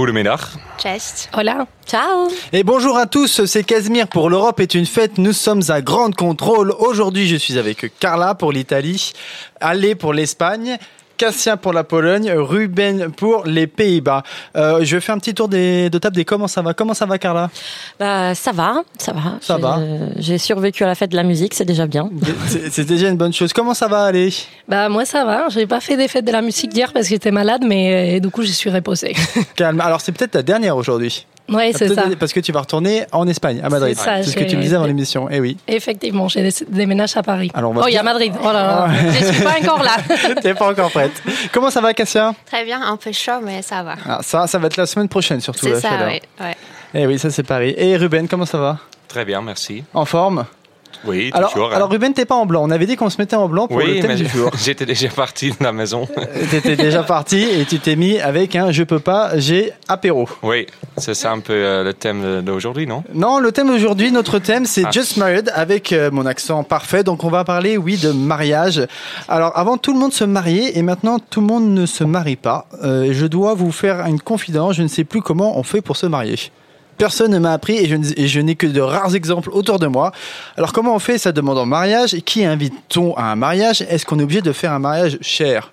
Goedemiddag. Cześć. Hola. Ciao. Et bonjour à tous, c'est Casimir pour l'Europe est une fête. Nous sommes à Grande Contrôle. Aujourd'hui, je suis avec Carla pour l'Italie, Ale pour l'Espagne. Cassien pour la Pologne, Ruben pour les Pays-Bas. Euh, je vais faire un petit tour des, de table des comment ça va. Comment ça va, Carla? Bah, ça va, ça va. Ça J'ai- va. J'ai survécu à la fête de la musique, c'est déjà bien. C'est déjà une bonne chose. Comment ça va aller Bah moi ça va, j'ai pas fait des fêtes de la musique d'hier parce que j'étais malade, mais euh, du coup je suis reposée. Calme. Alors c'est peut-être ta dernière aujourd'hui. Ouais c'est ça. Parce que tu vas retourner en Espagne, à Madrid. C'est ça, ce que je- tu me disais avant l'émission. Eh oui. Effectivement, j'ai des- déménagé à Paris. Alors, oh, il y a Madrid. Oh là là, Ah. je suis pas encore là. T'es pas encore prête. Comment ça va, Cassia? Très bien, un peu chaud, mais ça va. Ah, Ça, ça va être la semaine prochaine surtout. C'est ça, oui. Ouais. Eh oui, ça c'est Paris. Et Ruben, comment ça va? Très bien, merci. En forme? Oui, alors, toujours. alors Ruben, t'es pas en blanc. On avait dit qu'on se mettait en blanc pour oui, le thème mais du jour. j'étais déjà parti de la maison. T'étais déjà parti et tu t'es mis avec un je peux pas, j'ai apéro. oui, c'est ça un peu euh, le thème d'aujourd'hui, non? Non, le thème d'aujourd'hui, notre thème, c'est Ah. Just Married avec euh, mon accent parfait. Donc, on va parler, oui, de mariage. Alors, avant, tout le monde se mariait et maintenant, tout le monde ne se marie pas. Euh, je dois vous faire une confidence. Je ne sais plus comment on fait pour se marier. Personne ne m'a appris et je, n'ai que de rares exemples autour de moi. Alors, comment on fait Ça demande en mariage? Qui invite-t-on à un mariage? Est-ce qu'on est obligé de faire un mariage cher?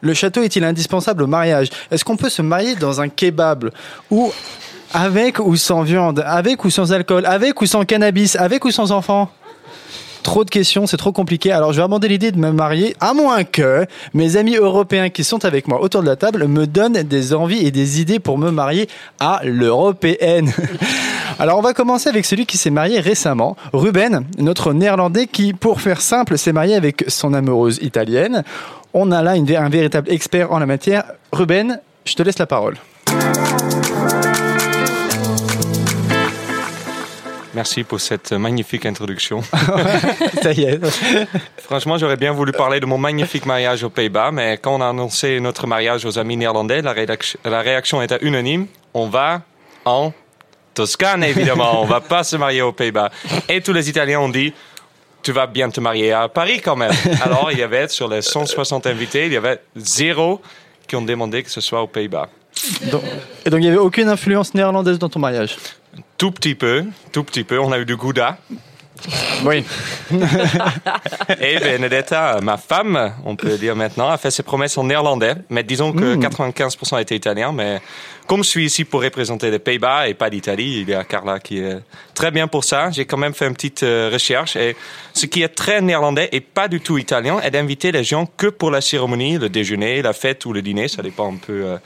Le château est-il indispensable au mariage? Est-ce qu'on peut se marier dans un kebab ou avec ou sans viande, avec ou sans alcool, avec ou sans cannabis, avec ou sans enfant? Trop de questions, c'est trop compliqué. Alors je vais abandonner l'idée de me marier, à moins que mes amis européens qui sont avec moi autour de la table me donnent des envies et des idées pour me marier à l'européenne. Alors on va commencer avec celui qui s'est marié récemment, Ruben, notre néerlandais qui, pour faire simple, s'est marié avec son amoureuse italienne. On a là un véritable expert en la matière. Ruben, je te laisse la parole. Merci pour cette magnifique introduction. Ça y est. Franchement, j'aurais bien voulu parler de mon magnifique mariage aux Pays-Bas, mais quand on a annoncé notre mariage aux amis néerlandais, la, la réaction était unanime. On va en Toscane, évidemment. on va pas se marier aux Pays-Bas. Et tous les Italiens ont dit, tu vas bien te marier à Paris quand même. Alors, il y avait, sur les 160 invités, il y avait zéro qui ont demandé que ce soit aux Pays-Bas. Donc, et donc il n'y avait aucune influence néerlandaise dans ton mariage? Tout petit peu, tout petit peu. On a eu du gouda. Oui. Et Benedetta, ma femme, on peut dire maintenant, a fait ses promesses en néerlandais. Mais disons que 95% étaient italiens. Mais comme je suis ici pour représenter les Pays-Bas et pas l'Italie, il y a Carla qui est très bien pour ça. J'ai quand même fait une petite euh, recherche. Et ce qui est très néerlandais et pas du tout italien est d'inviter les gens que pour la cérémonie, le déjeuner, la fête ou le dîner. Ça dépend un peu euh,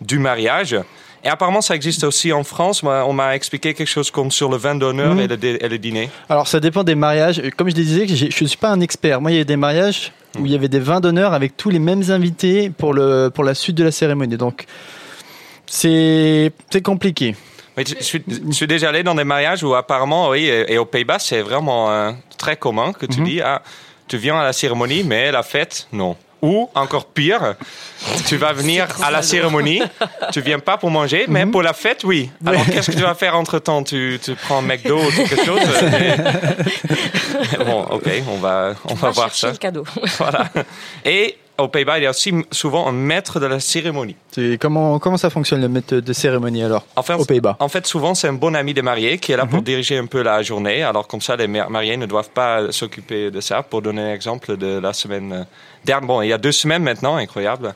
du mariage. Et apparemment, ça existe aussi en France. Moi, On m'a expliqué quelque chose comme sur le vin d'honneur et, le dé- et le dîner. Alors ça dépend des mariages. Comme je disais, j'ai- je ne suis pas un expert. Moi, il y a des mariages où il y avait des vins d'honneur avec tous les mêmes invités pour, le, pour la suite de la cérémonie. Donc c'est compliqué. Mais je, suis, je suis déjà allé dans des mariages où apparemment, oui, et, et aux Pays-Bas, c'est vraiment euh, très commun que tu Mhm. dis, ah, tu viens à la cérémonie, mais la fête, non. Ou encore pire, tu vas venir à la cérémonie, tu viens pas pour manger, mais Mhm. pour la fête, oui. Alors qu'est-ce que tu vas faire entre temps tu, tu prends un McDo ou quelque chose? Mais- Bon, ok, on va, on va voir ça. le cadeau. Voilà. Et aux Pays-Bas, il y a aussi souvent un maître de la cérémonie. Comment, comment ça fonctionne le maître de cérémonie alors En fait, Aux Pays-Bas? En fait, souvent, c'est un bon ami des mariés qui est là pour diriger un peu la journée. Alors, comme ça, les mar- mariés ne doivent pas s'occuper de ça. Pour donner un exemple de la semaine euh, dernière, bon, il y a deux semaines maintenant, incroyable.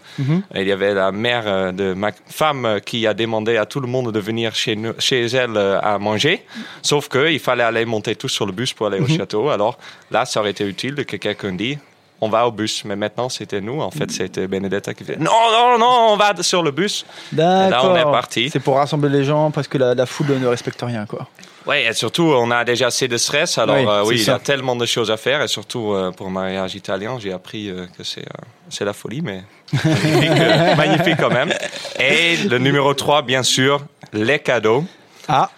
Il y avait la mère euh, de ma femme euh, qui a demandé à tout le monde de venir chez, nous, chez elle à manger. Sauf qu'il fallait aller monter tous sur le bus pour aller au château. Alors, là, ça aurait été utile que quelqu'un dise on va au bus. Mais maintenant, c'était nous. En fait, c'était Benedetta qui fait non, non, non, on va sur le bus. D'accord. on est parti. C'est pour rassembler les gens parce que la, la foule ne respecte rien, quoi. Oui, et surtout, on a déjà assez de stress. Alors, Oui, euh, oui, il y a tellement de choses à faire. Et surtout, euh, pour mariage italien, j'ai appris euh, que c'est c'est la folie, mais magnifique, magnifique quand même. Et le numéro 3, bien sûr, les cadeaux. Ah,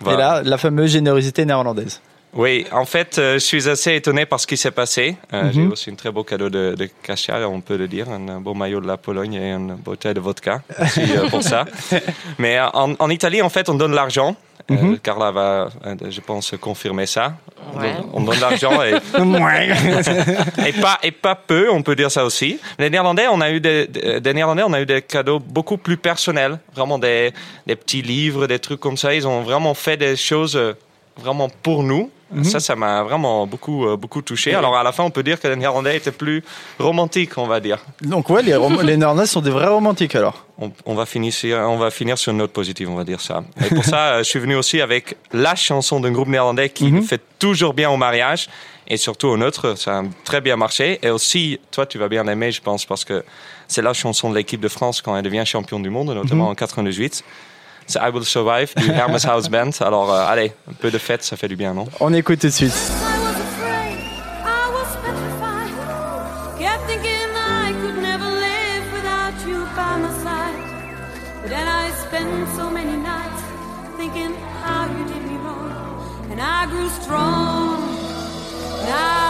Voilà. et là, la fameuse générosité néerlandaise. Oui, en fait, euh, je suis assez étonné par ce qui s'est passé. Euh, Mhm. J'ai aussi un très beau cadeau de, de Kasia, on peut le dire, un beau maillot de la Pologne et une bouteille de vodka. Merci euh, pour ça. Mais euh, en, en Italie, en fait, on donne l'argent. Euh, Mhm. Carla va, euh, je pense, confirmer ça. On Ouais. On donne l'argent et, et pas et pas peu, on peut dire ça aussi. Les Néerlandais, on a eu des, Néerlandais, on a eu des cadeaux beaucoup plus personnels, vraiment des des petits livres, des trucs comme ça. Ils ont vraiment fait des choses vraiment pour nous. Ça, ça m'a vraiment beaucoup euh, beaucoup touché. Alors à la fin, on peut dire que les Néerlandais étaient plus romantiques, on va dire. Donc ouais, les, néerlandais sont des vrais romantiques alors. On, on va finir sur, on va finir sur une note positive, on va dire ça. Et pour ça, euh, je suis venu aussi avec la chanson d'un groupe néerlandais qui fait toujours bien au mariage et surtout au nôtre. Ça a très bien marché. Et aussi, toi, tu vas bien l'aimer, je pense, parce que c'est la chanson de l'équipe de France quand elle devient championne du monde, notamment en 98. C'est I Will Survive du Hermes House Band. Alors, euh, allez, un peu de fête, ça fait du bien, non? On écoute tout de suite. I was afraid, I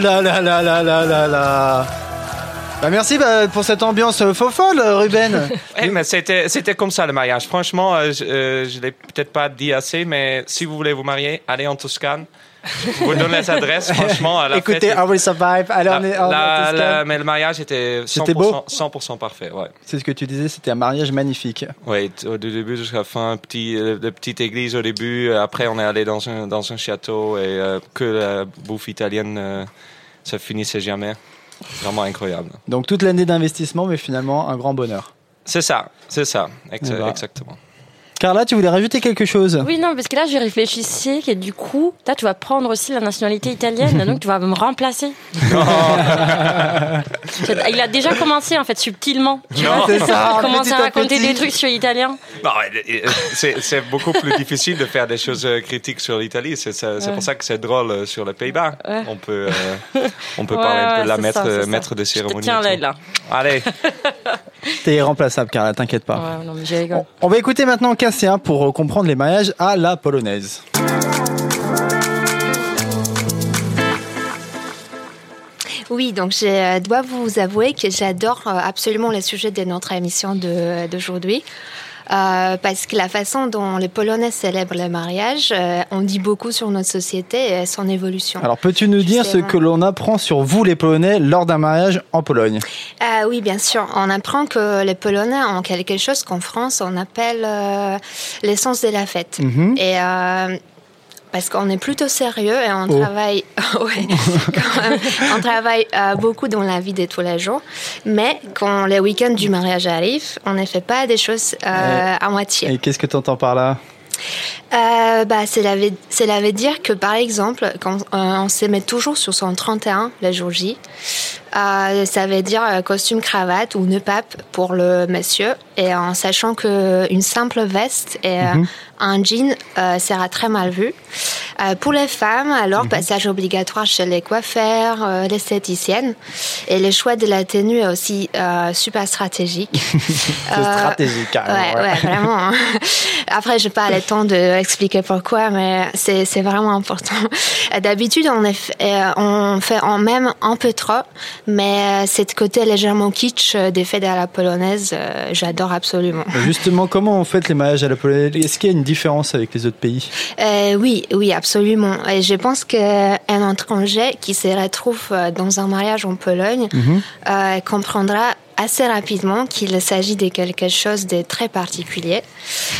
la la la la la la la la la la. Bah merci bah, pour cette ambiance euh, faux folle, euh, Ruben. Eh, mais c'était, c'était comme ça le mariage. Franchement, euh, je, euh, je l'ai peut-être pas dit assez, mais si vous voulez vous marier, allez en Toscane. Je vous donne les adresses, franchement. À la Écoutez, fête, I Will Survive. Allez, on est la- la- Toscane. la- mais le mariage était 100%, C'était beau? 100% parfait. Ouais. C'est ce que tu disais, c'était un mariage magnifique. Oui, au début jusqu'à la fin, petit, euh, de petite église au début. euh, Après, on est allé dans un, dans un château et euh, que la bouffe italienne, euh, ça finissait jamais. Vraiment incroyable. Donc toute l'année d'investissement, mais finalement un grand bonheur. C'est ça, c'est ça, ben. exactement. Carla, tu voulais rajouter quelque chose? Oui, non, parce que là, je réfléchissais que du coup, là, tu vas prendre aussi la nationalité italienne, donc tu vas me remplacer. Il a déjà commencé, en fait, subtilement. Tu Non. vois, C'est ça, Il commence petit à raconter petit. des trucs sur l'italien. Non, euh, c'est beaucoup plus difficile de faire des choses euh, critiques sur l'Italie. C'est Ouais. pour ça que c'est drôle euh, sur les Pays-Bas. Ouais. On peut, euh, on peut Ouais, parler un peu ouais, de la maître, ça, maître de Je te cérémonie. tiens et là, là. Allez, T'es irremplaçable, Carla, t'inquiète pas. Ouais, non, mais j'ai rigolé. On va écouter maintenant Cassia pour euh, comprendre les mariages à la polonaise. Oui, donc je euh, dois vous avouer que j'adore euh, absolument le sujet de notre émission de- d'aujourd'hui. Euh, parce que la façon dont les Polonais célèbrent le mariage, euh, on dit beaucoup sur notre société et son évolution. Alors peux-tu nous dire ce que l'on apprend sur vous les Polonais lors d'un mariage en Pologne? Ah oui, bien sûr. On apprend que les Polonais ont quelque chose qu'en France on appelle euh, l'essence de la fête. Mhm. Et euh, parce qu'on est plutôt sérieux et on Oh. travaille, ouais, quand même, on travaille euh, beaucoup dans la vie de tous les jours. Mais quand les week-ends du mariage arrivent, on ne fait pas des choses euh, à moitié. Et qu'est-ce que tu entends par là? Euh, bah, cela veut, cela veut dire que, par exemple, quand euh, on se met toujours sur son 31 le jour J, euh, ça veut dire costume cravate ou nœud pape pour le monsieur, et en sachant que une simple veste et euh, un jean sera très mal vu. Euh, pour les femmes, alors passage obligatoire chez les coiffeurs, euh, l'esthéticienne, et le choix de la tenue est aussi euh, super stratégique. C'est stratégique, carrément, Ouais, ouais. ouais, vraiment. hein. Après, je n'ai pas le temps d'expliquer pourquoi, mais c'est vraiment important. Euh, D'habitude, on, euh, on fait en même un peu trop, mais euh, cette côté légèrement kitsch euh, des fêtes à la polonaise, euh, j'adore absolument. Justement, comment on fait les mariages à la polonaise? Est-ce qu'il y a une différence avec les autres pays? Euh, oui, oui, absolument. Et je pense qu'un étranger qui se retrouve euh, dans un mariage en Pologne euh, comprendra assez rapidement qu'il s'agit de quelque chose de très particulier.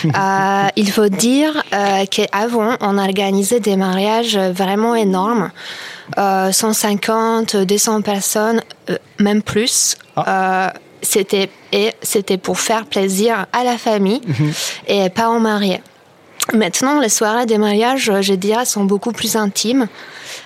Euh, il faut dire euh, qu'avant, on organisait des mariages vraiment énormes. Euh, 150, 200 personnes, même plus. Euh, c'était et c'était pour faire plaisir à la famille et pas aux mariés. Maintenant, les soirées des mariages, je dirais, sont beaucoup plus intimes,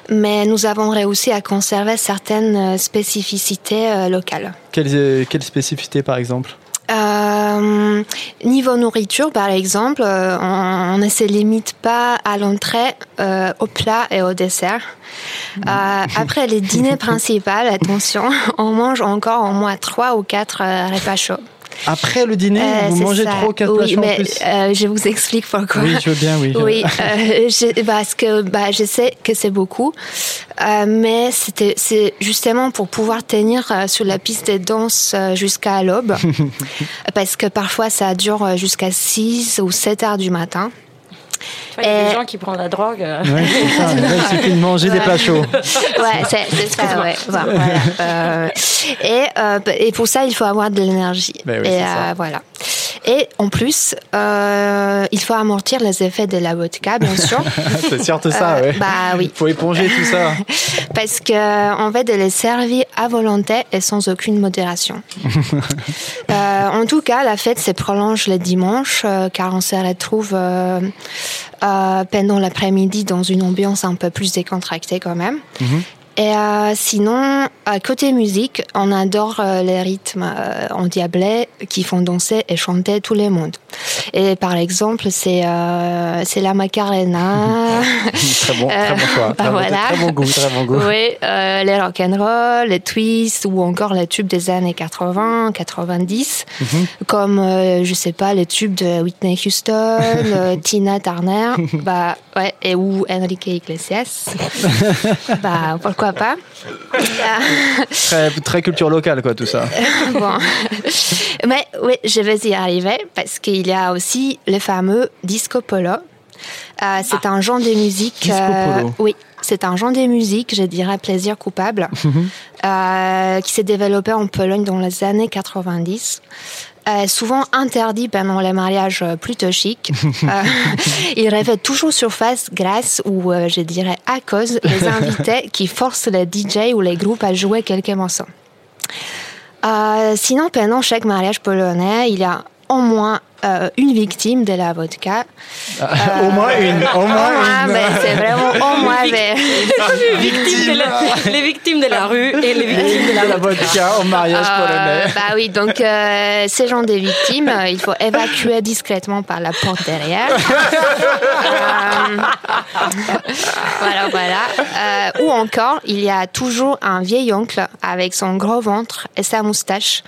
mais nous avons réussi à conserver certaines euh, spécificités euh, locales. quelle, euh, quelle spécificité par exemple? Euh, niveau nourriture, par exemple, euh, on, on ne se limite pas à l'entrée, euh, au plat et au dessert. Euh, après les dîners principaux, attention, on mange encore au moins trois ou quatre euh, repas chauds. Après le dîner, Euh, vous mangez ça. ou quatre oui, en plus euh, je vous explique pourquoi. Oui, je veux bien, oui. Oui, euh, je- parce que bah, je sais que c'est beaucoup, euh, mais c'était c'est justement pour pouvoir tenir sur la piste de danse euh, jusqu'à l'aube, parce que parfois ça dure jusqu'à 6 ou 7 heures du matin. Il y a des gens qui prennent la drogue. euh. Ouais, c'est ça. Là, il suffit de manger des plats chauds. Ouais, c'est c'est ça, ouais. Voilà. Euh, et, euh, et pour ça, il faut avoir de l'énergie. Ben oui, et voilà. Et en plus, euh, il faut amortir les effets de la vodka, bien sûr. c'est surtout ça, Euh, ouais. Bah oui. faut éponger tout ça. Parce que en fait, elle est servie à volonté et sans aucune modération. Euh, en tout cas, la fête se prolonge le dimanche, car on se retrouve pendant l'après-midi dans une ambiance un peu plus décontractée quand même. Et Et euh, sinon, à côté musique, on adore euh, les rythmes euh, endiablés qui font danser et chanter tout le monde. Et par exemple, c'est euh, c'est la Macarena. très bon, très bon choix. bah voilà. Très bon goût, très bon goût. Oui, les rock'n'roll, les twists ou encore les tubes des années 80, 90, Mhm. comme je sais pas les tubes de Whitney Houston, Tina Turner, bah ouais, et ou Enrique Iglesias. bah pourquoi pas. Très, très culture locale, quoi, tout ça. bon. Mais oui, je vais y arriver parce qu'il y a aussi le fameux disco polo. Euh, c'est un genre de musique. Disco polo. oui, c'est un genre de musique, je dirais plaisir coupable, euh, qui s'est développé en Pologne dans les années 90. Euh, souvent interdit pendant les mariages plutôt chics. Euh, il refait toujours surface grâce ou euh, je dirais à cause des invités qui forcent les DJ ou les groupes à jouer quelques morceaux. Sinon, pendant chaque mariage polonais, il y a au moins euh, une victime de la vodka. au moins une, au moins une. mais c'est vraiment au moins. mais- les, victimes de la, les victimes de la rue et les victimes de la, la vodka au mariage Euh, polonais. bah oui, donc euh, ces gens des victimes, euh, il faut évacuer discrètement par la porte derrière. Euh, voilà, voilà. Euh, ou encore, il y a toujours un vieil oncle avec son gros ventre et sa moustache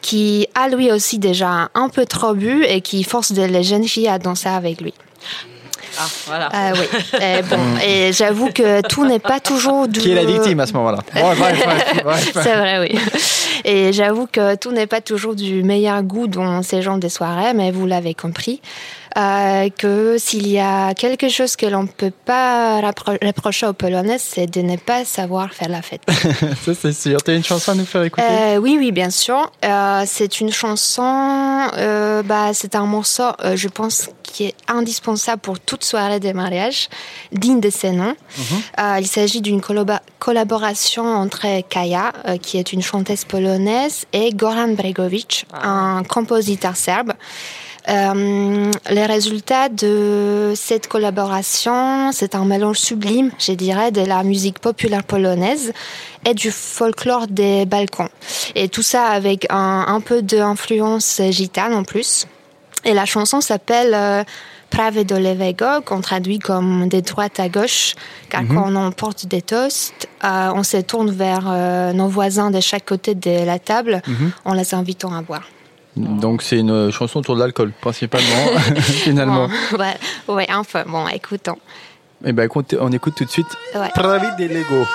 qui a lui aussi déjà un peu trop bu et qui force de- les jeunes filles à danser avec lui. Ah, voilà. Euh, oui. Et bon, et j'avoue que tout n'est pas toujours du... Qui est la victime à ce moment-là. C'est vrai, oui. Et j'avoue que tout n'est pas toujours du meilleur goût dans ces genres de soirées, mais vous l'avez compris, euh, que s'il y a quelque chose que l'on ne peut pas reprocher aux Polonais, c'est de ne pas savoir faire la fête. Ça, c'est sûr. T'as une chanson à nous faire écouter? Euh, oui, oui, bien sûr. Euh, c'est une chanson, bah, c'est un morceau, je pense, qui est indispensable pour toute soirée de mariage, digne de ses noms. Euh, il s'agit d'une collaboration entre Kaya, euh, qui est une chanteuse polonaise, et Goran Bregovic, un compositeur serbe. Euh, les résultats de cette collaboration, c'est un mélange sublime, je dirais, de la musique populaire polonaise et du folklore des Balkans. Et tout ça avec un, un peu d'influence gitane en plus. Et la chanson s'appelle euh, Prawe do lewego, qu'on traduit comme des droites à gauche, car quand on porte des toasts, euh, on se tourne vers euh, nos voisins de chaque côté de la table en les invitant à boire. Donc, c'est une chanson autour de l'alcool, principalement, finalement. Bon, ouais, ouais, enfin, bon, écoutons. Eh ben, écoute, on écoute tout de suite Ouais. Pravi des Lego.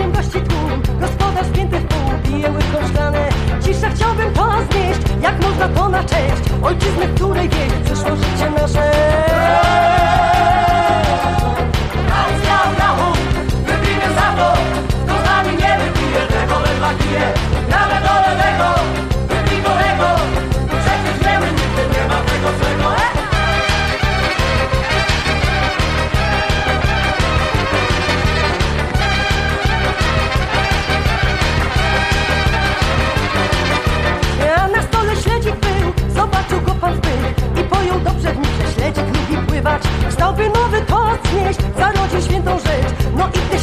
Nim gości tłum. Gospodarz spięty w pół, pije łyżką szklane. Cisza chciałbym to znieść, jak można to na cześć ojczyzny, której wieś przyszło życie nasze.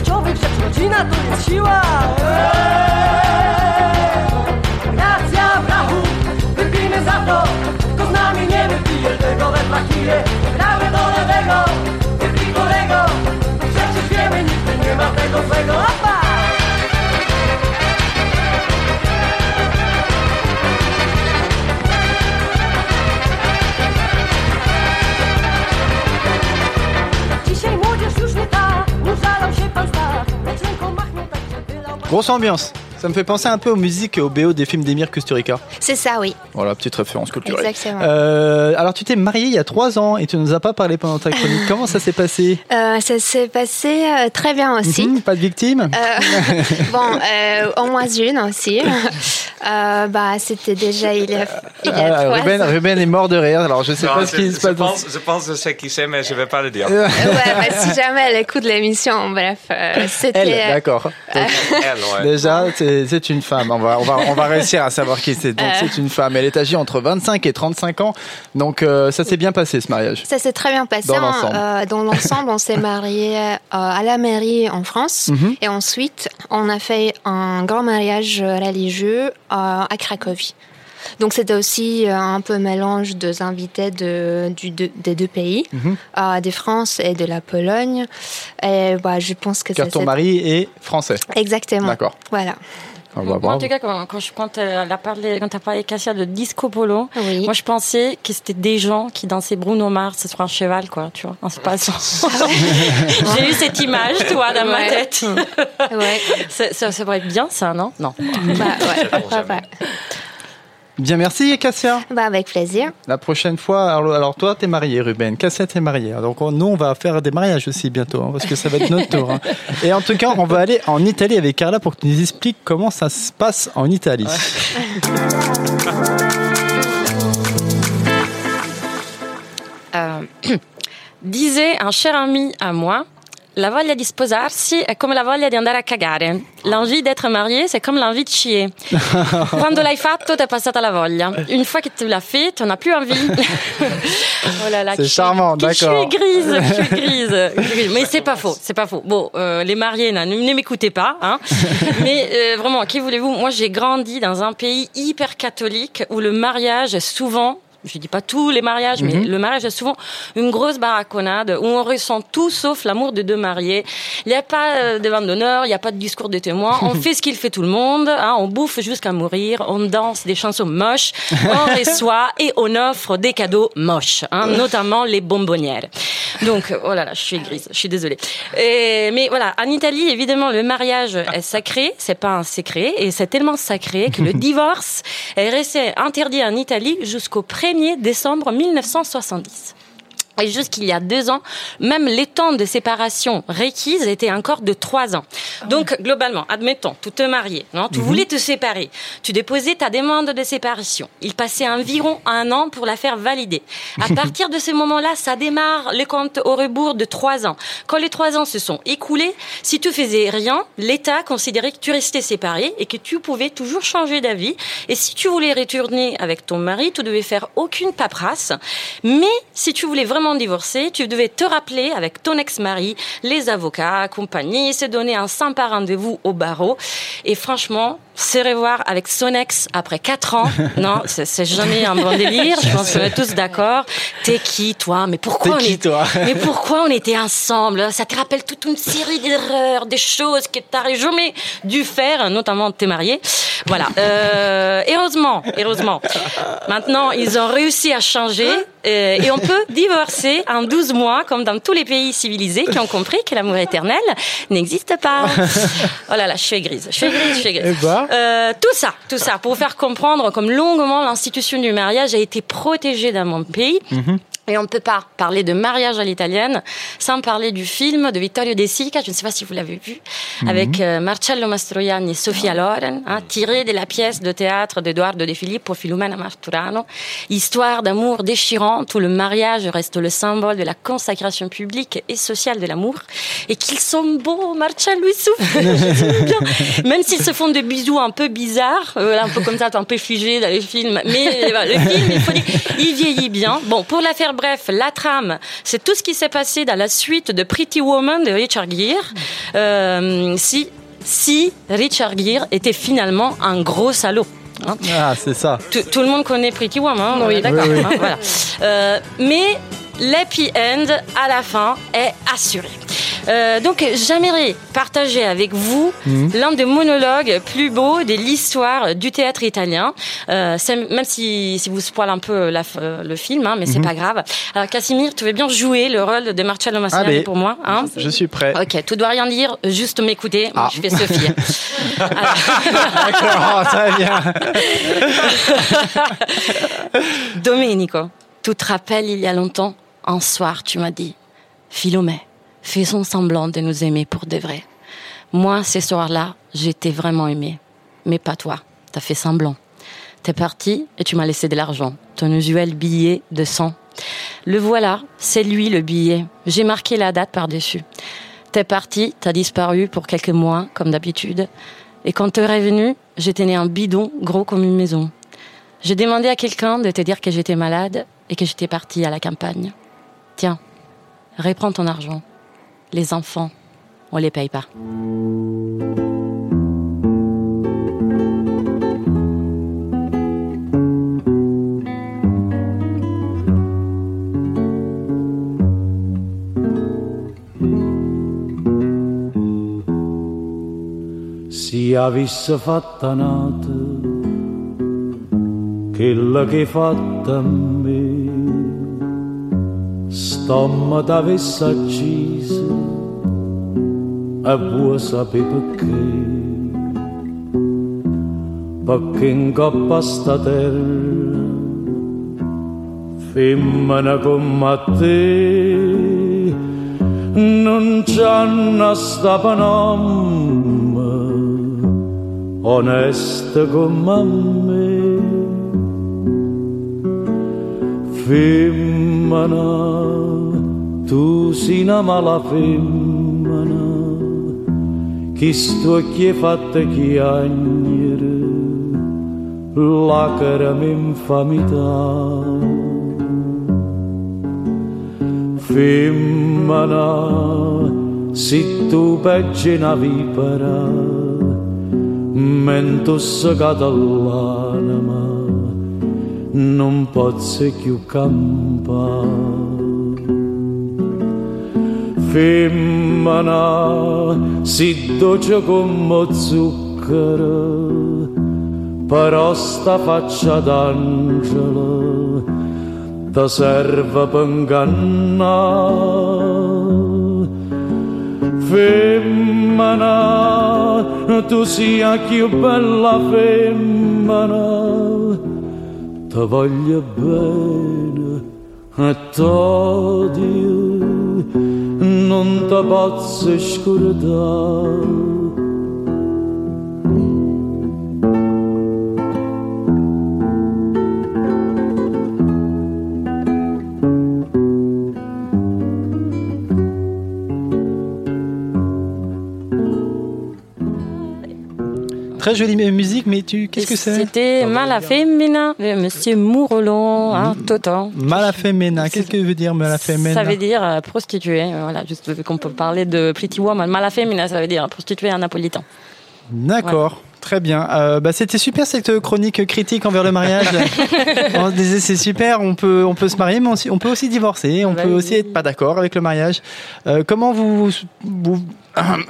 I teściowych rzecz, rodzina to jest siła. Eee! Racja brachu, wypijmy za to, kto z nami nie wypije tego wędla kije. Prawy do lewego, wypij kolego, przecież wiemy, nigdy nie ma tego złego. Opa! Grosse ambiance. Ça me fait penser un peu aux musiques et aux BO des films d'Emir Kusturica. C'est ça, oui. Voilà, petite référence culturelle. Exactement. Euh, alors, tu t'es mariée il y a trois ans et tu nous as pas parlé pendant ta chronique. Comment ça s'est passé? Euh, ça s'est passé euh, très bien aussi. Mhm, Pas de victime? Euh, bon, euh, au moins une aussi. Euh, bah, c'était déjà il y a, il y a Ah, trois Ruben, ans. Ruben est mort de rire. Alors, je sais Non, pas ce qui se passe. pense, je pense que je sais qui c'est, mais je vais pas le dire. Ouais, bah, si jamais elle écoute l'émission, bref, euh, c'était. Elle, d'accord. Déjà, c'est c'est une femme. On va, on, va, on va réussir à savoir qui c'est. Donc, Euh. c'est une femme. Elle est âgée entre 25 et 35 ans. Donc, euh, ça s'est bien passé, ce mariage. Ça s'est très bien passé. Dans hein. l'ensemble. Euh, dans l'ensemble, on s'est marié euh, à la mairie en France. Mhm. Et ensuite, on a fait un grand mariage religieux à Cracovie. Donc c'était aussi euh, un peu mélange des invités de, du, de- des deux pays, Mhm. euh, de France et de la Pologne. Et bah, je pense que Car ton mari est français. Exactement. D'accord. Voilà. Ah, bah, Moi, en tout cas, quand, quand, je, quand elle a parlé, quand t'as parlé Cassia de disco polo, Oui. moi je pensais que c'était des gens qui dansaient Bruno Mars sur un cheval, quoi, tu vois, en se passant. J'ai eu cette image, toi, dans ma tête. Ouais. ça, ça, ça pourrait être bien, ça, non? Non. bah, ouais, pourquoi pas. Bien, merci, Cassia. Bah, avec plaisir. La prochaine fois, alors, alors toi, t'es marié, Ruben. Cassia, t'es marié. Donc, on- nous, on va faire des mariages aussi bientôt, hein, parce que ça va être notre tour. hein. Et en tout cas, on va aller en Italie avec Carla pour que tu nous expliques comment ça se passe en Italie. Euh, disait un cher ami à moi, la voglia di sposarsi è come la voglia di andare a cagare. L'envie d'être marié, c'est comme l'envie de chier. Quando l'hai fatto, t'es passata la voglia. Une fois que tu l'as fait, t'en as plus envie. oh là là, C'est charmant, que Je d'accord. suis grise, je suis grise. grise. Mais c'est pas faux, c'est pas faux. Bon, euh, les mariés, ne, ne m'écoutez pas. Hein. Mais euh, vraiment, qui voulez-vous? Moi, j'ai grandi dans un pays hyper catholique où le mariage est souvent je dis pas tous les mariages, mais Mhm. le mariage est souvent une grosse baraconnade où on ressent tout sauf l'amour de deux mariés. Il n'y a pas euh, de vente d'honneur, il n'y a pas de discours de témoin. On fait ce qu'il fait tout le monde. Hein, on bouffe jusqu'à mourir. On danse des chansons moches. On reçoit et on offre des cadeaux moches, hein, notamment les bonbonnières. Donc, euh, oh là là, je suis grise, je suis désolée. Et, mais voilà, en Italie, évidemment, le mariage est sacré, c'est pas un secret, et c'est tellement sacré que le divorce est resté interdit en Italie jusqu'au 1er décembre 1970. Et jusqu'il y a deux ans, même les temps de séparation requises étaient encore de trois ans. Donc, globalement, admettons, tu te mariais, non? Tu voulais te séparer. Tu déposais ta demande de séparation. Il passait environ un an pour la faire valider. À partir de ce moment-là, ça démarre le compte au rebours de trois ans. Quand les trois ans se sont écoulés, si tu faisais rien, l'État considérait que tu restais séparé et que tu pouvais toujours changer d'avis. Et si tu voulais retourner avec ton mari, tu devais faire aucune paperasse. Mais si tu voulais vraiment divorcer, tu devais te rappeler avec ton ex-mari, les avocats, compagnie, se donner un sympa rendez-vous au barreau. Et franchement, se revoir avec son ex après quatre ans, non, c'est jamais un bon délire. Je pense qu'on est tous d'accord. T'es qui, toi? Mais pourquoi on est- toi? Mais pourquoi on était ensemble? Ça te rappelle toute une série d'erreurs, des choses que t'aurais jamais dû faire, notamment t'es marié. Voilà. Euh, heureusement, heureusement. Maintenant, ils ont réussi à changer euh, et on peut divorcer en 12 mois, comme dans tous les pays civilisés qui ont compris que l'amour éternel n'existe pas. Oh là là, je suis grise, je suis grise, je suis grise. Eh ben. Euh, tout ça, tout ça, pour faire comprendre comme longuement l'institution du mariage a été protégée dans mon pays. Et on ne peut pas parler de mariage à l'italienne sans parler du film de Vittorio De Sica, je ne sais pas si vous l'avez vu, avec euh, Marcello Mastroianni et Sofia Loren, hein, tiré de la pièce de théâtre d'Edoardo De Filippo, Filumena Marturano. Histoire d'amour déchirante où le mariage reste le symbole de la consacration publique et sociale de l'amour. Et qu'ils sont beaux, Marcello et Sofia. Même s'ils se font des bisous un peu bizarres, euh, un peu comme ça, un peu figé dans les films. Mais le film, il faut dire, il vieillit bien. Bon, pour la faire bref, la trame, c'est tout ce qui s'est passé dans la suite de Pretty Woman de Richard Gere. Euh, si, si Richard Gere était finalement un gros salaud. hein. Ah, c'est ça. Tout, tout le monde connaît Pretty Woman, hein, d'accord. Oui, oui. hein, voilà. Euh, mais l'happy end à la fin est assuré. Euh, donc, j'aimerais partager avec vous Mhm. l'un des monologues plus beaux de l'histoire du théâtre italien. Euh, même si, si vous spoil un peu la euh, le film, hein, mais c'est Mhm. pas grave. Alors, Casimir, tu veux bien jouer le rôle de Marcello Mastroianni pour moi hein Je suis prêt. Ok, tu dois rien dire, juste m'écouter. Moi, Ah. je fais Sophie. D'accord, très bien. Domenico, tu te rappelles il y a longtemps, un soir, tu m'as dit Philomé, faisons semblant de nous aimer pour de vrai. Moi, ce soir-là, j'étais vraiment aimée. Mais pas toi. T'as fait semblant. T'es parti et tu m'as laissé de l'argent. Ton usuel billet de 100. Le voilà, c'est lui le billet. J'ai marqué la date par-dessus. T'es parti, t'as disparu pour quelques mois, comme d'habitude. Et quand t'es revenu, j'étais né un bidon gros comme une maison. J'ai demandé à quelqu'un de te dire que j'étais malade et que j'étais partie à la campagne. Tiens, reprends ton argent. Les enfants, on les paye pas. Si avesse fatta nata quella che fatta me, stomma t'avesse accisa e vuoi sapere perché? Perché in coppa sta terra, femmina come te, non c'hanno sta panomma onesta come me. Femmina, tu sei una mala femmina, che sto che è fatta chiagnere, la cara m'infamità. Femmina, se tu peggi una vipera, mento l'anima, non posso più campa. Femmana si doce come zucchero, però sta faccia d'angelo da serva panganna. Femmana, tu sia più bella femmana ti voglio bene e t'odio, non ti posso Très jolie musique, mais tu, qu'est-ce que c'est C'était Mala Femmina de Monsieur Mourolon, hein, Totan. Malafemena, qu'est-ce que veut dire Malafemena Ça veut dire euh, prostituée. euh, Voilà, juste vu qu'on peut parler de Pretty Woman. Mala Femmina, ça veut dire prostituée en napolitain. D'accord. Très bien. Euh, bah, c'était super cette chronique critique envers le mariage. on se disait c'est super, on peut, on peut se marier, mais on, on peut aussi divorcer, on Bah peut oui. aussi être pas d'accord avec le mariage. Euh, comment vous, vous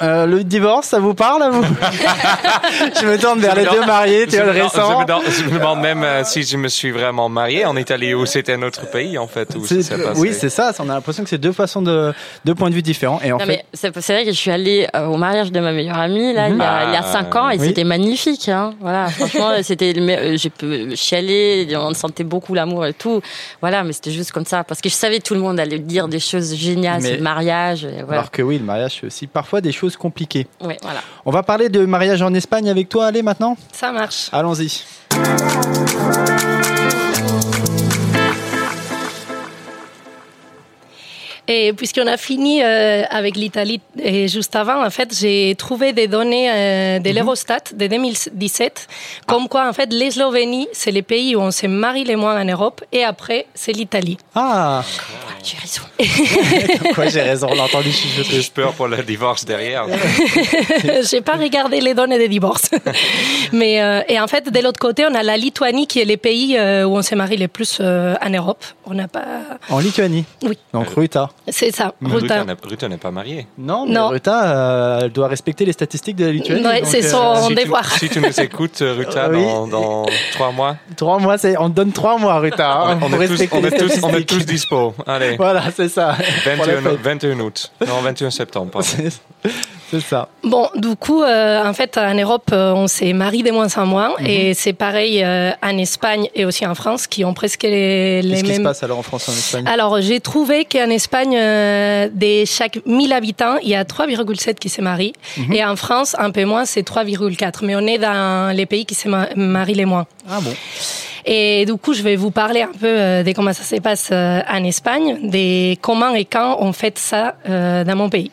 euh, le divorce, ça vous parle à vous Je me tourne vers les deux mariés, tu vois le récent. Je me, demande- je me demande même euh, si je me suis vraiment marié en Italie ou c'était un autre pays en fait. Où ça C'est- s'est passé. oui, c'est ça. On a l'impression que c'est deux façons de deux points de vue différents. Et en Non, fait, mais c'est vrai que je suis allée euh, au mariage de ma meilleure amie là, il, y a, il y a cinq ans et Oui. c'était magnifique. Hein. Voilà, franchement, c'était euh, j'ai pu chialer, on sentait beaucoup l'amour et tout. Voilà, mais c'était juste comme ça parce que je savais que tout le monde allait dire des choses géniales Mais- sur le mariage. et voilà. alors que oui, le mariage c'est aussi parfois des choses compliquées. Voilà. On va parler de mariage en Espagne avec toi, allez maintenant. Ça marche. Allons-y. Et puisqu'on a fini euh, avec l'Italie et juste avant, en fait, j'ai trouvé des données euh, de l'Eurostat de 2017, comme quoi, en fait, l'Eslovénie, c'est le pays où on se marie le moins en Europe, et après, c'est l'Italie. Ah, J'ai raison. quoi, j'ai raison, on l'a entendu chuchoter. J'ai peur pour le divorce derrière. j'ai pas regardé les données de divorce. Mais, euh, et en fait, de l'autre côté, on a la Lituanie, qui est le pays euh, où on se marie le plus euh, en Europe. On n'a pas. En Lituanie? Oui. Donc Ruta. C'est ça, Ruta Ruta. n'est- pas mariée. Non, mais Non. Ruta, euh, elle doit respecter les statistiques de la Lituanie. Ouais, c'est euh, son si, tu, devoir. si tu nous écoutes, euh, Ruta, Oui. dans, dans trois mois, Trois mois, c'est, on te donne trois mois, Ruta. hein, on est, tous, on, les est tous, on est statistiques. tous dispo. Allez, Voilà, c'est ça. Pour la 21, fête. 21 août. Non, 21 septembre. C'est ça. Bon, du coup, euh, en fait, en Europe, euh, on s'est marie de moins en moins. Mhm. Et c'est pareil euh, en Espagne et aussi en France, qui ont presque les, les Qu'est-ce qui se passe alors en France et en Espagne? Alors, j'ai trouvé qu'en Espagne, euh, de chaque 1000 habitants, il y a 3,7 qui se marient. Mhm. Et en France, un peu moins, c'est 3,4. Mais on est dans les pays qui se ma- marient les moins. Ah bon? Et du coup, je vais vous parler un peu euh, de comment ça se passe euh, en Espagne, de comment et quand on fait ça dans mon pays.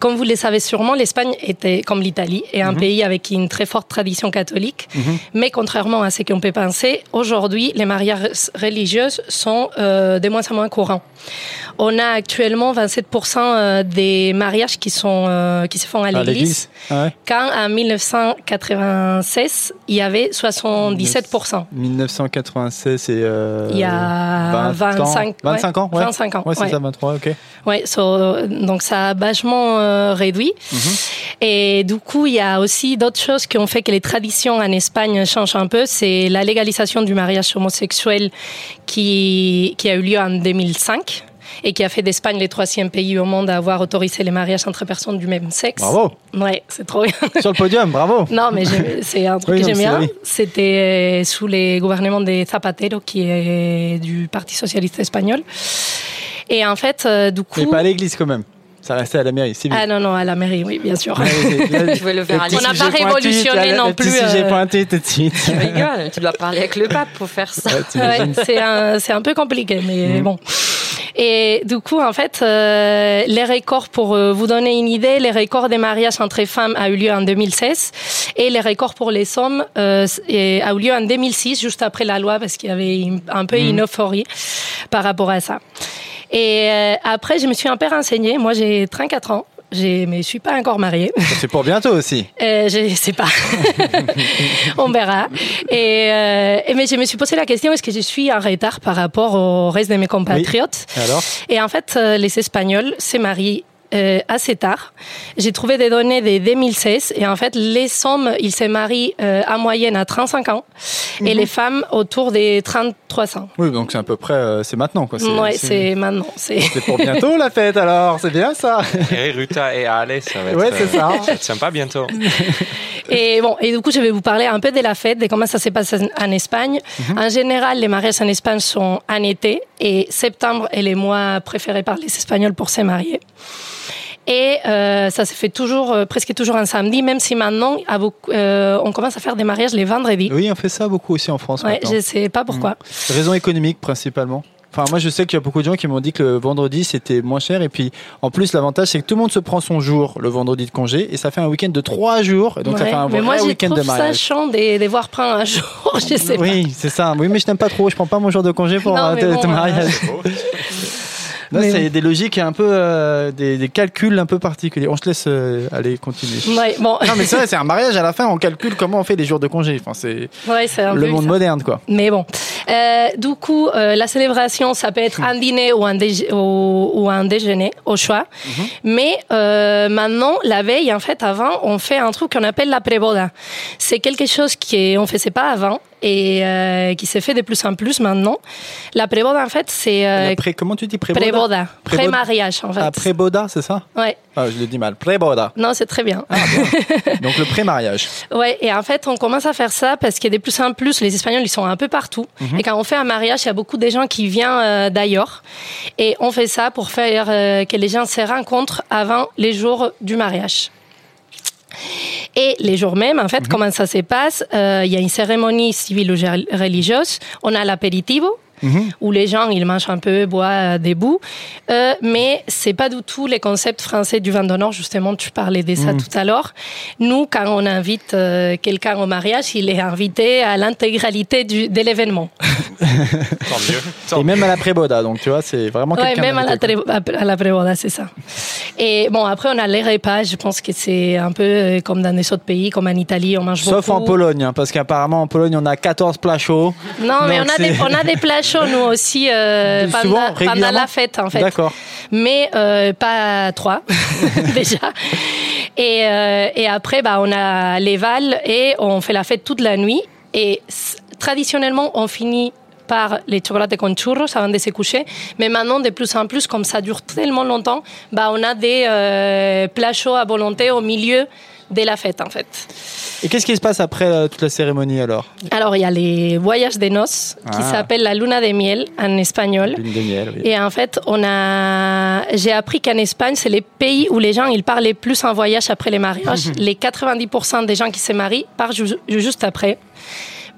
Comme vous le savez sûrement, l'Espagne était, comme l'Italie, est un pays avec une très forte tradition catholique. Mais contrairement à ce qu'on peut penser, aujourd'hui, les mariages religieux sont euh, de moins en moins courants. On a actuellement 27% euh, des mariages qui, sont, euh, qui se font à l'église. Ah ouais. Quand en 1996, il y avait 77%. 1996, c'est. euh, Il y a 20 ans. 25, 25 ans, ouais. 25 ans, Ouais, c'est ouais. ça, 23, ok. Ouais, so, donc ça a vachement euh, réduit. Et du coup, il y a aussi d'autres choses qui ont fait que les traditions en Espagne changent un peu. C'est la légalisation du mariage homosexuel qui, qui a eu lieu en 2005 et qui a fait d'Espagne le troisième pays au monde à avoir autorisé les mariages entre personnes du même sexe. Bravo Ouais, c'est trop bien. Sur le podium, bravo Non, mais c'est un truc Oui, que j'aime bien. C'était euh, sous les gouvernements de Zapatero, qui est du Parti socialiste espagnol. Et en fait, euh, du coup. Mais pas à l'église quand même. Ça restait à la mairie, c'est Ah non, non, à la mairie, oui, bien sûr. Je vais le faire à On n'a pas révolutionné non plus. Si j'ai euh, pointé tout de suite. Tu rigoles, tu dois parler avec le pape pour faire ça. Ouais, c'est un, c'est un peu compliqué, mais Mhm. bon. Et du coup, en fait, euh, les records, pour euh, vous donner une idée, les records des mariages entre femmes a eu lieu en 2016 et les records pour les hommes euh, a eu lieu en 2006, juste après la loi, parce qu'il y avait une- un peu une euphorie par rapport à ça. Et euh, après, je me suis un peu renseignée. Moi, j'ai 34 ans. Je me suis pas encore mariée. C'est pour bientôt aussi. Euh, je sais pas. On verra. Et, euh, mais je me suis posé la question est-ce que je suis en retard par rapport au reste de mes compatriotes? Et alors? Et en fait, euh, les Espagnols se marient euh, assez tard. J'ai trouvé des données de 2016 et en fait, les hommes, ils se marient euh, en moyenne à 35 ans et les femmes autour des 33 ans. Oui, donc c'est à peu près, euh, c'est maintenant quoi. Ouais, c'est maintenant. C'est c'est pour bientôt la fête alors, c'est bien ça. Et Ruta et Ale, ça va être, Ouais, c'est ça. ça va être sympa bientôt. Et bon, et du coup, je vais vous parler un peu de la fête, de comment ça se passe en, Espagne. En général, les mariages en Espagne sont en été et septembre est le mois préféré par les Espagnols pour se marier. Et euh, ça se fait toujours, euh, presque toujours un samedi, même si maintenant, à beaucoup- euh, on commence à faire des mariages les vendredis. Oui, on fait ça beaucoup aussi en France. Ouais, maintenant. je sais pas pourquoi. Raison économique principalement. Enfin, moi, je sais qu'il y a beaucoup de gens qui m'ont dit que le vendredi c'était moins cher. Et puis, en plus, l'avantage c'est que tout le monde se prend son jour le vendredi de congé et ça fait un week-end de trois jours. Et donc, ça fait un mais vrai moi, je week-end de trouve ça mariage. chiant de de devoir prendre un jour, je sais pas. Oui, c'est ça. Oui, mais je n'aime pas trop. Je prends pas mon jour de congé pour Non, un mais tel- bon, tel euh, mariage. Là, Mais c'est des logiques un peu, euh, des, des calculs un peu particuliers. On se laisse euh, aller continuer. Ouais, bon. Non, mais c'est vrai, c'est un mariage à la fin. On calcule comment on fait les jours de congé. Enfin, c'est Ouais, le monde ça. moderne, quoi. Mais bon, Euh, du coup, euh, la célébration, ça peut être un dîner ou un, déj- ou, ou un déjeuner, au choix. Mais euh, maintenant, la veille, en fait, avant, on fait un truc qu'on appelle la préboda. C'est quelque chose qu'on ne faisait pas avant et euh, qui s'est fait de plus en plus maintenant. La préboda, en fait, c'est... euh, comment tu dis préboda? préboda, pré-mariage, en fait. Ah, préboda, c'est ça? Ouais. Ah, je le dis mal. Préboda. Non, c'est très bien. Donc le pré-mariage. Ouais, et en fait, on commence à faire ça parce que de plus en plus, les Espagnols, ils sont un peu partout. Et quand on fait un mariage, il y a beaucoup de gens qui viennent euh, d'ailleurs. Et on fait ça pour faire euh, que les gens se rencontrent avant les jours du mariage. Et les jours même, en fait, comment ça se passe? Euh, Il y a une cérémonie civile ou religieuse. On a l'apéritivo, où les gens ils mangent un peu, boivent debout. Euh, mais c'est pas du tout les concepts français du vin d'honneur. Justement, tu parlais de ça tout à l'heure. Nous, quand on invite euh, quelqu'un au mariage, il est invité à l'intégralité de l'événement. Tant mieux. Tant Et même à la préboda. Donc tu vois, c'est vraiment Ouais, même à la, à la préboda, c'est ça. Et bon, après, on a les repas. Je pense que c'est un peu euh, comme dans les autres pays, comme en Italie, on mange Sauf beaucoup. en Pologne, hein, parce qu'apparemment en Pologne on a 14 plats chauds. Non, mais on a, des, on a des plats chaud, nous aussi, euh, Souvent, pendant, la fête, en fait. D'accord. Mais euh, pas trois, déjà. Et, euh, et après, bah, on a les vals et on fait la fête toute la nuit. Et traditionnellement, on finit par les chocolates con churros avant de se coucher. Mais maintenant, de plus en plus, comme ça dure tellement longtemps, bah, on a des euh, plats chauds à volonté au milieu de la fête, en fait. Et qu'est-ce qui se passe après euh, toute la cérémonie alors? Alors, il y a les voyages de noces qui Ah. s'appellent la luna de miel en espagnol. Lune de miel, oui. Et en fait, on a, j'ai appris qu'en Espagne, c'est les pays où les gens ils parlent plus en voyage après les mariages. les 90% des gens qui se marient partent ju- juste après.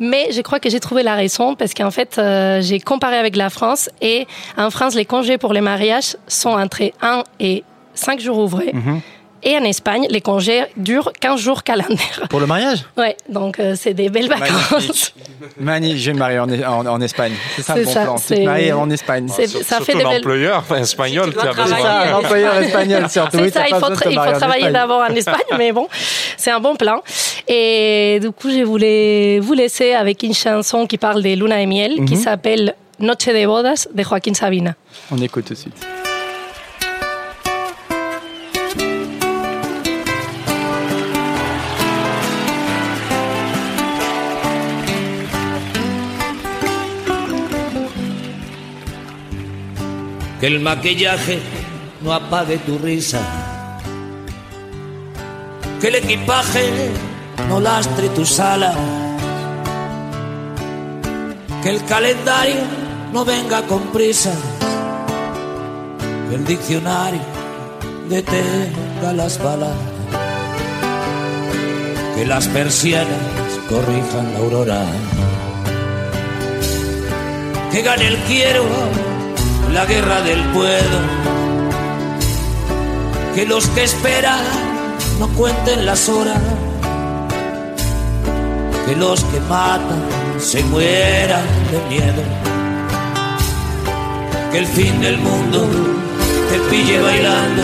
Mais je crois que j'ai trouvé la raison parce qu'en fait, euh, j'ai comparé avec la France et en France, les congés pour les mariages sont entre 1 et 5 jours ouvrés. Mhm. Et en Espagne, les congés durent 15 jours calendaires. Pour le mariage? Ouais, donc euh, c'est des belles vacances. Mani, je vais me marier en, en, en Espagne. C'est ça le C'est bon ça, plan. Tu te maries en Espagne. C'est- Sur- ça fait surtout des belles- l'employeur espagnol. Si tu dois tu as besoin. l'employeur espagnol surtout. C'est Oui, ça, il faut, tra- il travailler d'abord en Espagne, mais bon, c'est un bon plan. Et du coup, je voulais vous laisser avec une chanson qui parle des luna et miel, qui Mhm. s'appelle Noche de bodas de Joaquín Sabina. On écoute tout de suite. Que el maquillaje no apague tu risa. Que el equipaje no lastre tus alas. Que el calendario no venga con prisas. Que el diccionario detenga las balas. Que las persianas corrijan la aurora. Que gane el quiero la guerra del puedo. Que los que esperan no cuenten las horas. Que los que matan se mueran de miedo. Que el fin del mundo te pille bailando.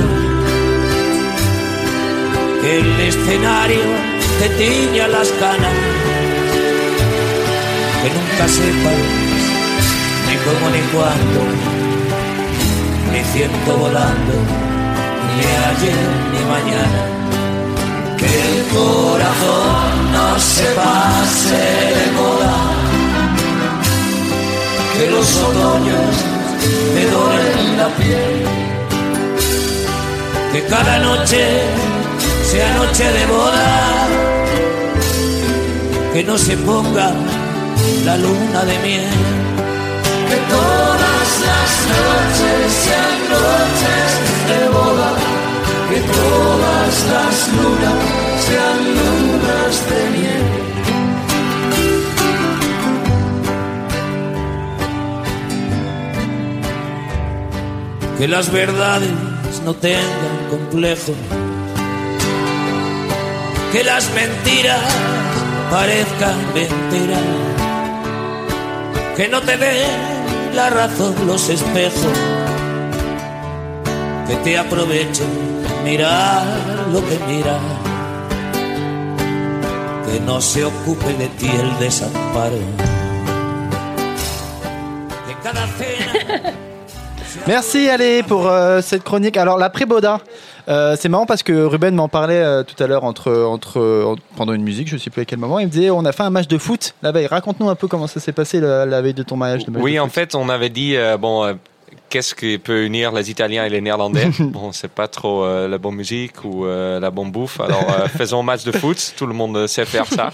Que el escenario te tiña las canas. Que nunca sepas ni cómo ni cuándo ni ciento volando, ni ayer ni mañana. Que el corazón no se pase de moda, que los otoños te doren la piel, que cada noche sea noche de boda, que no se ponga la luna de miel. Que todas las noches sean noches de boda, que todas las lunas sean lunas de miel. Que las verdades no tengan complejo, que las mentiras parezcan mentiras que no te den la razón los espejos, que te aprovechen mirar lo que mira, que no se ocupe de ti el desamparo, que cada cena Merci allez pour euh, cette chronique. Alors l'après-Baudin, euh, c'est marrant parce que Ruben m'en parlait euh, tout à l'heure entre, entre, en- pendant une musique, je sais plus à quel moment. Il me disait on a fait un match de foot la veille. Raconte-nous un peu comment ça s'est passé la, la veille de ton mariage. le match Oui, de en foot. fait, on avait dit, euh, bon, euh, qu'est-ce qui peut unir les Italiens et les Néerlandais Bon, c'est pas trop euh, la bonne musique ou euh, la bonne bouffe. Alors, euh, faisons un match de foot. Tout le monde sait faire ça.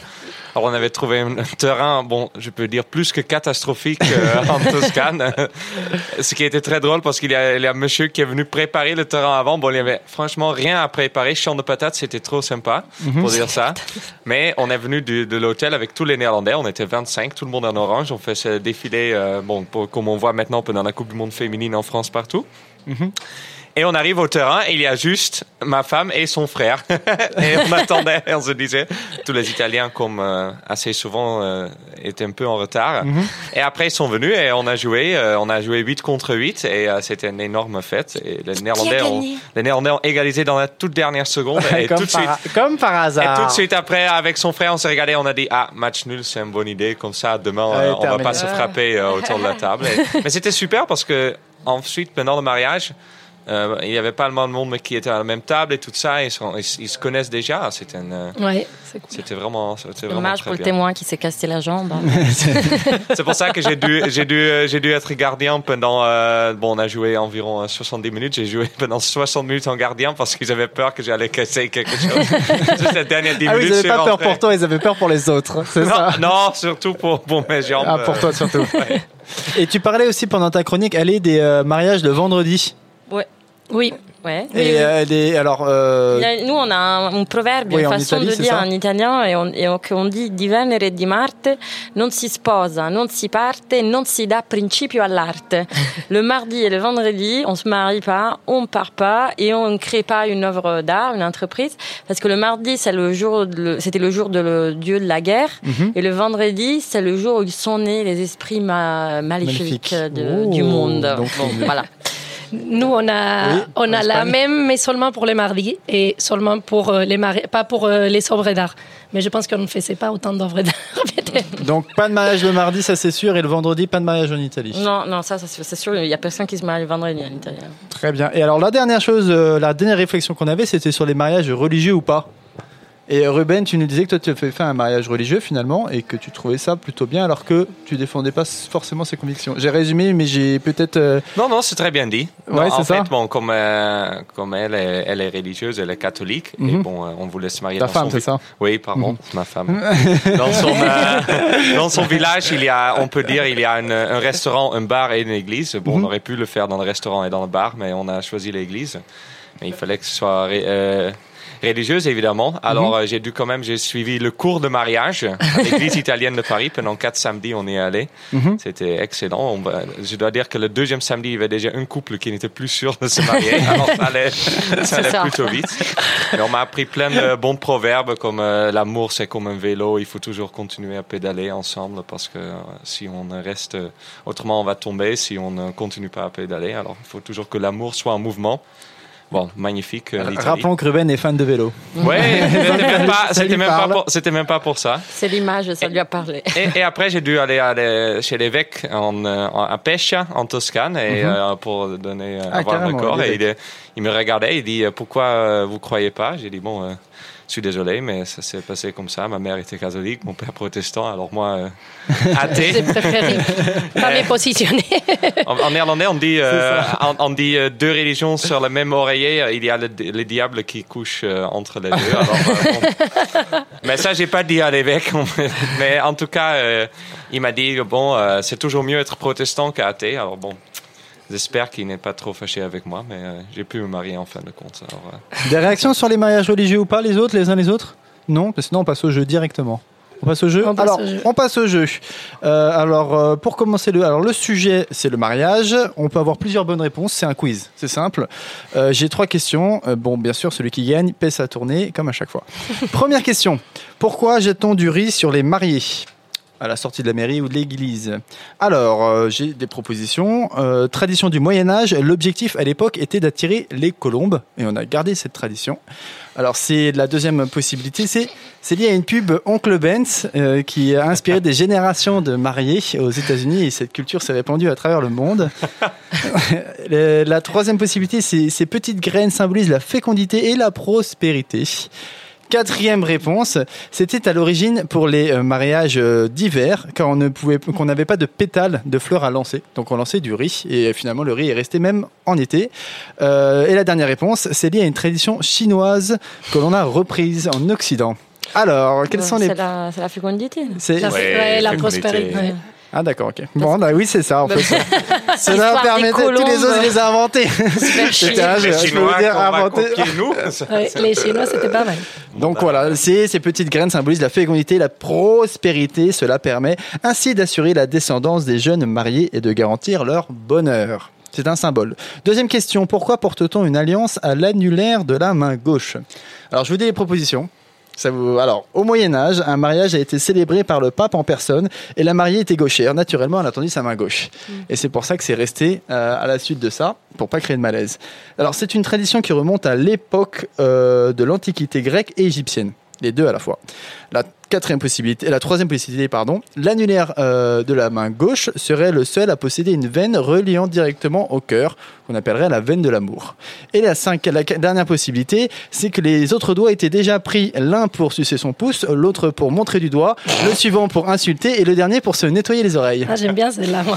Alors, on avait trouvé un terrain, bon, je peux dire plus que catastrophique euh, en Toscane. Ce qui était très drôle parce qu'il y, a- un monsieur qui est venu préparer le terrain avant. Bon, il y avait franchement rien à préparer. Champ de patates, c'était trop sympa, pour dire ça. Mais on est venu de l'hôtel avec tous les Néerlandais. On était 25, tout le monde en orange. On fait ce défilé, euh, bon, pour- comme on voit maintenant pendant la Coupe du Monde féminine en France partout. Et on arrive au terrain et il y a juste ma femme et son frère. et on attendait, on se disait, tous les Italiens, comme euh, assez souvent, euh, étaient un peu en retard. Mhm. Et après, ils sont venus et on a joué. euh, on a joué 8 contre 8 et euh, c'était une énorme fête. Et les Néerlandais, ont, gagné? les Néerlandais ont égalisé dans la toute dernière seconde. et comme, tout de suite, par, comme par et hasard. tout de suite après, avec son frère, on s'est regardé, on a dit ah match nul, c'est une bonne idée. Comme ça, demain, Ouais, euh, on va terminé. pas se frapper euh, autour de la table. Et- mais c'était super parce que ensuite, pendant le mariage, euh, il y avait pas le monde mais qui était à la même table et tout ça. Ils, sont- ils, ils se connaissent déjà. C'était une, euh, Ouais, cool. vraiment, c'était vraiment Dommage pour le témoin qui s'est cassé la jambe. hein. C'est pour ça que j'ai dû, j'ai dû, euh, j'ai dû être gardien pendant. euh, bon, on a joué environ euh, 70 minutes. J'ai joué pendant 60 minutes en gardien parce qu'ils avaient peur que j'allais casser quelque chose. Juste les dernières 10 Ah oui, minutes. ils n'avaient pas peur pour toi, ils avaient peur pour les autres. Non, ça non, surtout pour, pour mes jambes. Ah, pour toi surtout. ouais. Et tu parlais aussi pendant ta chronique, aller des euh, mariages le vendredi. Ouais. Oui, Ouais. Et euh, alors, euh, nous, on a un, un proverbe, Oui, une en façon Italie, de dire en italien, et on, et on- qu'on dit di Venere e di Marte, non si sposa, non si parte, non si dà principio all'arte. le mardi et le vendredi, on se marie pas, on part pas, et on ne crée pas une œuvre d'art, une entreprise, parce que le mardi, c'est le jour, c'était le jour de le dieu de la guerre, Mhm. et le vendredi, c'est le jour où ils sont nés les esprits ma- maléfiques Magnifique. de- du monde. donc Bon, une- voilà. Nous, on a, Oui, on a la même, mais seulement pour les mardis et seulement pour euh, les mari- pas pour euh, les œuvres d'art. Mais je pense qu'on ne faisait pas autant d'œuvres d'art, donc pas de mariage le mardi, ça c'est sûr, et le vendredi, pas de mariage en Italie. Non, non, ça, ça, c'est sûr, il y a personne qui se marie le vendredi en Italie. Très bien. Et alors la dernière chose, euh, la dernière réflexion qu'on avait, c'était sur les mariages religieux ou pas. Et euh, Ruben, tu nous disais que toi tu avais fait un mariage religieux finalement et que tu trouvais ça plutôt bien alors que tu défendais pas forcément ses convictions. J'ai résumé, mais j'ai peut-être. euh, Non, non, c'est très bien dit. Ouais, Non, c'est en ça. fait, bon, comme, euh, comme elle, est, elle est religieuse, elle est catholique, et Mhm. bon, on voulait se marier Ta dans femme, son c'est ça Oui, pardon, c'est ma femme. dans, son, euh, dans son village, il y a, on peut dire, il y a une- un restaurant, un bar et une église. Bon, Mhm. on aurait pu le faire dans le restaurant et dans le bar, mais on a choisi l'église. Mais il fallait que ce soit religieuse, évidemment. Alors, Mhm. euh, j'ai dû quand même, j'ai suivi le cours de mariage à l'église italienne de Paris. Pendant quatre samedis, on y est allé. Mhm. C'était excellent. On je dois dire que le deuxième samedi, il y avait déjà un couple qui n'était plus sûr de se marier. Alors, ça allait, ça allait ça. plutôt vite. Mais on m'a appris plein de bons proverbes comme euh, l'amour, c'est comme un vélo. Il faut toujours continuer à pédaler ensemble parce que euh, si on reste, autrement on va tomber si on ne continue pas à pédaler. Alors, il faut toujours que l'amour soit en mouvement. Bon, magnifique. euh. Rappelons que Ruben est fan de vélo. Ouais, c'était même pas, même pour, c'était même pas pour ça. C'est l'image, ça lui a parlé. Et, et après, j'ai dû aller, aller chez l'évêque en, euh, en- à Pescia, en Toscane, et, Mhm. euh, pour donner, euh, Ah, avoir le corps. Et il, me regardait, il dit euh, Pourquoi euh, vous croyez pas? J'ai dit Bon, euh, je suis désolé, mais ça s'est passé comme ça. Ma mère était catholique, mon père protestant, alors moi, euh, J'ai athée. préféré pas me positionner. En, en néerlandais, on dit, euh, on, on dit euh, deux religions sur le même oreiller. Il y a le, le diable qui couche entre les deux. Alors. Mais ça, j'ai pas dit à l'évêque. Mais en tout cas, il m'a dit bon, c'est toujours mieux être protestant qu'athée. Alors bon, j'espère qu'il n'est pas trop fâché avec moi, mais euh, j'ai pu me marier en fin de compte. Alors, euh, Des réactions sur les mariages religieux ou pas, les autres, les uns les autres? Non, parce que sinon on passe au jeu directement. On passe au jeu? On passe Alors, au jeu. on passe au jeu. Euh, alors, euh, pour commencer, le, alors, le sujet, c'est le mariage. On peut avoir plusieurs bonnes réponses. C'est un quiz. C'est simple. Euh, J'ai trois questions. Euh, bon, bien sûr, celui qui gagne paie sa tournée, comme à chaque fois. Première question. Pourquoi jette-t-on du riz sur les mariés? À la sortie de la mairie ou de l'église. Alors, euh, j'ai des propositions. Euh, tradition du Moyen Âge, l'objectif à l'époque était d'attirer les colombes, et on a gardé cette tradition. Alors, c'est la deuxième possibilité, c'est c'est lié à une pub Oncle Ben's euh, qui a inspiré des générations de mariés aux États-Unis, et cette culture s'est répandue à travers le monde. La troisième possibilité, c'est ces petites graines symbolisent la fécondité et la prospérité. Quatrième réponse, c'était à l'origine pour les euh, mariages euh, d'hiver, car on ne pouvait, qu'on n'avait pas de pétales de fleurs à lancer. Donc on lançait du riz, et finalement le riz est resté même en été. Euh, et la dernière réponse, c'est lié à une tradition chinoise que l'on a reprise en Occident. Alors, quels sont les... C'est la, fécondité. c'est- La, Ouais, ouais, la fécondité. prospérité. ouais. Ah d'accord, ok. Bon, bah oui, c'est ça. En fait. Cela permettait, tous les autres, je les ai inventés. C'était un jeu, les je peux Chinois dire, inventé. nous. Les Chinois, c'était pas mal. Donc voilà, ces, ces petites graines symbolisent la fécondité, la prospérité. Cela permet ainsi d'assurer la descendance des jeunes mariés et de garantir leur bonheur. C'est un symbole. Deuxième question, pourquoi porte-t-on une alliance à l'annulaire de la main gauche? Alors, je vous dis les propositions. Ça vous... Alors, au Moyen Âge, un mariage a été célébré par le pape en personne et la mariée était gauchère. Naturellement, elle a tendu sa main gauche. Et c'est pour ça que c'est resté euh, à la suite de ça, pour pas créer de malaise. Alors, c'est une tradition qui remonte à l'époque euh, de l'Antiquité grecque et égyptienne. Les deux à la fois. La quatrième possibilité, la troisième possibilité, pardon, l'annulaire euh, de la main gauche serait le seul à posséder une veine reliant directement au cœur, qu'on appellerait la veine de l'amour. Et la, cinq, la dernière possibilité, c'est que les autres doigts étaient déjà pris, l'un pour sucer son pouce, l'autre pour montrer du doigt, le suivant pour insulter et le dernier pour se nettoyer les oreilles. Ah, j'aime bien celle-là, moi.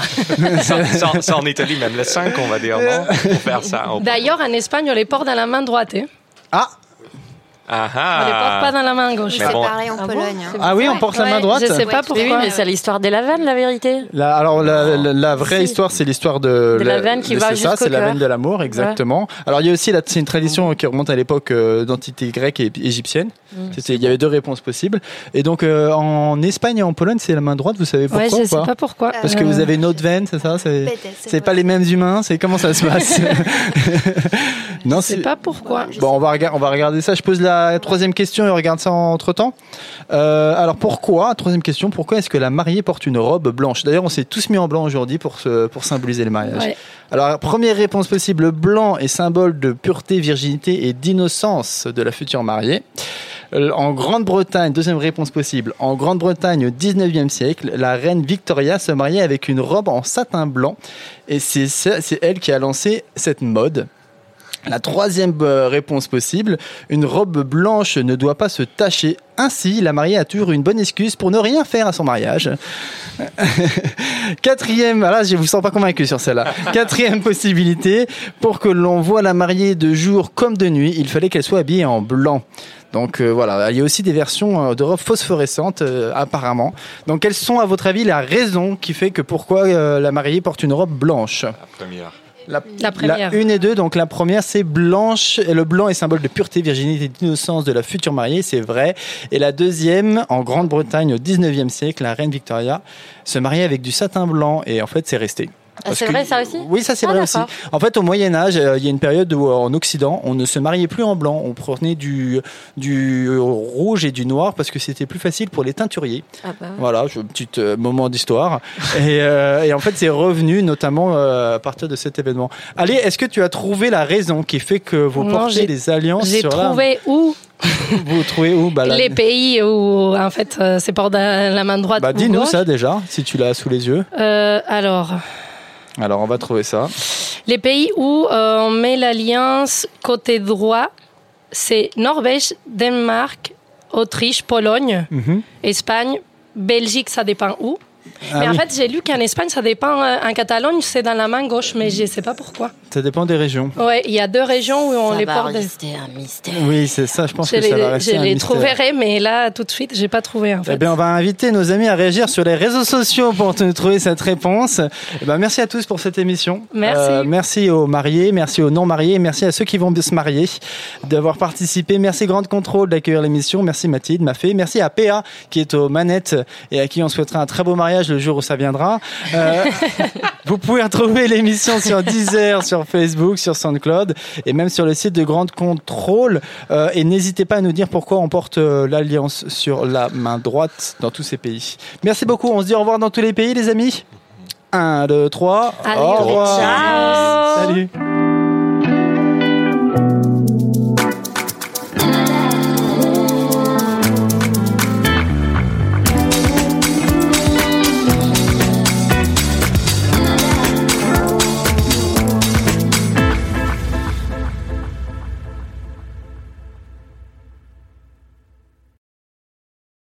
Ça, ça- ça en Italie, même le 5, on va dire, non? Pour faire ça. D'ailleurs, en Espagne, on les porte dans la main droite. hein. Ah, Ah On les porte pas dans la main gauche. C'est bon. pareil en Ah bon Pologne. hein. ah oui, on porte la main droite Je sais pas Mais pourquoi. oui, mais c'est l'histoire de la veine, la vérité. La- alors la, la- la vraie Si. histoire, c'est l'histoire de, De la veine qui va c'est ça, jusqu'au c'est la veine de l'amour, exactement. Alors il y a aussi la- c'est une tradition qui remonte à l'époque euh, d'antiquité grecque et égyptienne. Mm. C'était, il y avait deux réponses possibles. Et donc euh, en Espagne et en Pologne, c'est la main droite. Vous savez pourquoi Ouais, je sais pas pourquoi. Parce que Euh, vous avez une autre veine, c'est ça C'est, c'est c'est pas les mêmes humains. C'est comment ça se passe Non, Je sais pas pourquoi. Bon, on va, rega- on va regarder ça. Je pose la troisième question et on regarde ça entre temps. alors pourquoi, troisième question, pourquoi est-ce que la mariée porte une robe blanche? D'ailleurs, on s'est tous mis en blanc aujourd'hui pour, se- pour symboliser le mariage. Ouais. Alors, première réponse possible, le blanc est symbole de pureté, virginité et d'innocence de la future mariée. Euh, En Grande-Bretagne, deuxième réponse possible, en Grande-Bretagne au 19e siècle, la reine Victoria se mariait avec une robe en satin blanc et c'est elle qui a lancé cette mode. La troisième euh, réponse possible, une robe blanche ne doit pas se tacher. Ainsi, la mariée a toujours une bonne excuse pour ne rien faire à son mariage. Quatrième, ah là je vous sens pas convaincu sur celle-là. Quatrième possibilité, pour que l'on voit la mariée de jour comme de nuit, il fallait qu'elle soit habillée en blanc. Donc euh, voilà, il y a aussi des versions euh, de robes phosphorescentes apparemment. Donc quelles sont à votre avis la raison qui fait que pourquoi la mariée porte une robe blanche La première. La, La première. une et deux, donc la première c'est blanche, et le blanc est symbole de pureté, virginité et d'innocence de la future mariée, c'est vrai. Et la deuxième, en Grande-Bretagne au 19e siècle, la reine Victoria se mariait avec du satin blanc, et en fait c'est resté. Ah, c'est vrai, ça aussi Oui, ça c'est Ah, vrai aussi. En fait, au Moyen Âge, euh, il y a une période où euh, en Occident, on ne se mariait plus en blanc, on prenait du, du euh, rouge et du noir parce que c'était plus facile pour les teinturiers. Ah bah. Voilà, je- petit moment d'histoire. et, et en fait, c'est revenu notamment à partir de cet événement. Allez, est-ce que tu as trouvé la raison qui fait que vous Non, portez des alliances J'ai trouvé où la... Vous trouvez où bah, les pays où, en fait, c'est dans la main droite Bah, ou dis-nous ça déjà, si tu l'as sous les yeux. Euh, alors, Alors, on va trouver ça. les pays où euh, on met l'alliance côté droit, c'est Norvège, Danemark, Autriche, Pologne, Mhm. Espagne, Belgique, ça dépend où. Ah mais en oui. fait, j'ai lu qu'en Espagne, ça dépend. euh, En Catalogne, c'est dans la main gauche, mais je ne sais pas pourquoi. Ça dépend des régions. Ouais, il y a deux régions où on Ça les va porte. des- rester un mystère. Oui, c'est ça, je pense Je que ça va les, rester je un les mystère. trouverai, mais là, tout de suite, j'ai pas trouvé en fait. Eh bien, on va inviter nos amis à réagir sur les réseaux sociaux pour te trouver cette réponse. Eh merci à tous pour cette émission. Euh, Merci. merci aux mariés, merci aux non mariés, merci à ceux qui vont se marier d'avoir participé. Merci Grande Contrôle d'accueillir l'émission. Merci Mathilde, ma fée. Merci à PA qui est aux manettes et à qui on souhaitera un très beau mariage le jour où ça viendra. Euh, vous pouvez retrouver l'émission sur Deezer, sur Facebook, sur SoundCloud et même sur le site de Grande Contrôle. Euh, et n'hésitez pas à nous dire pourquoi on porte euh, l'alliance sur la main droite dans tous ces pays. Merci beaucoup. On se dit au revoir dans tous les pays, les amis. 1, 2, 3. Allez, au revoir. ciao. Salut.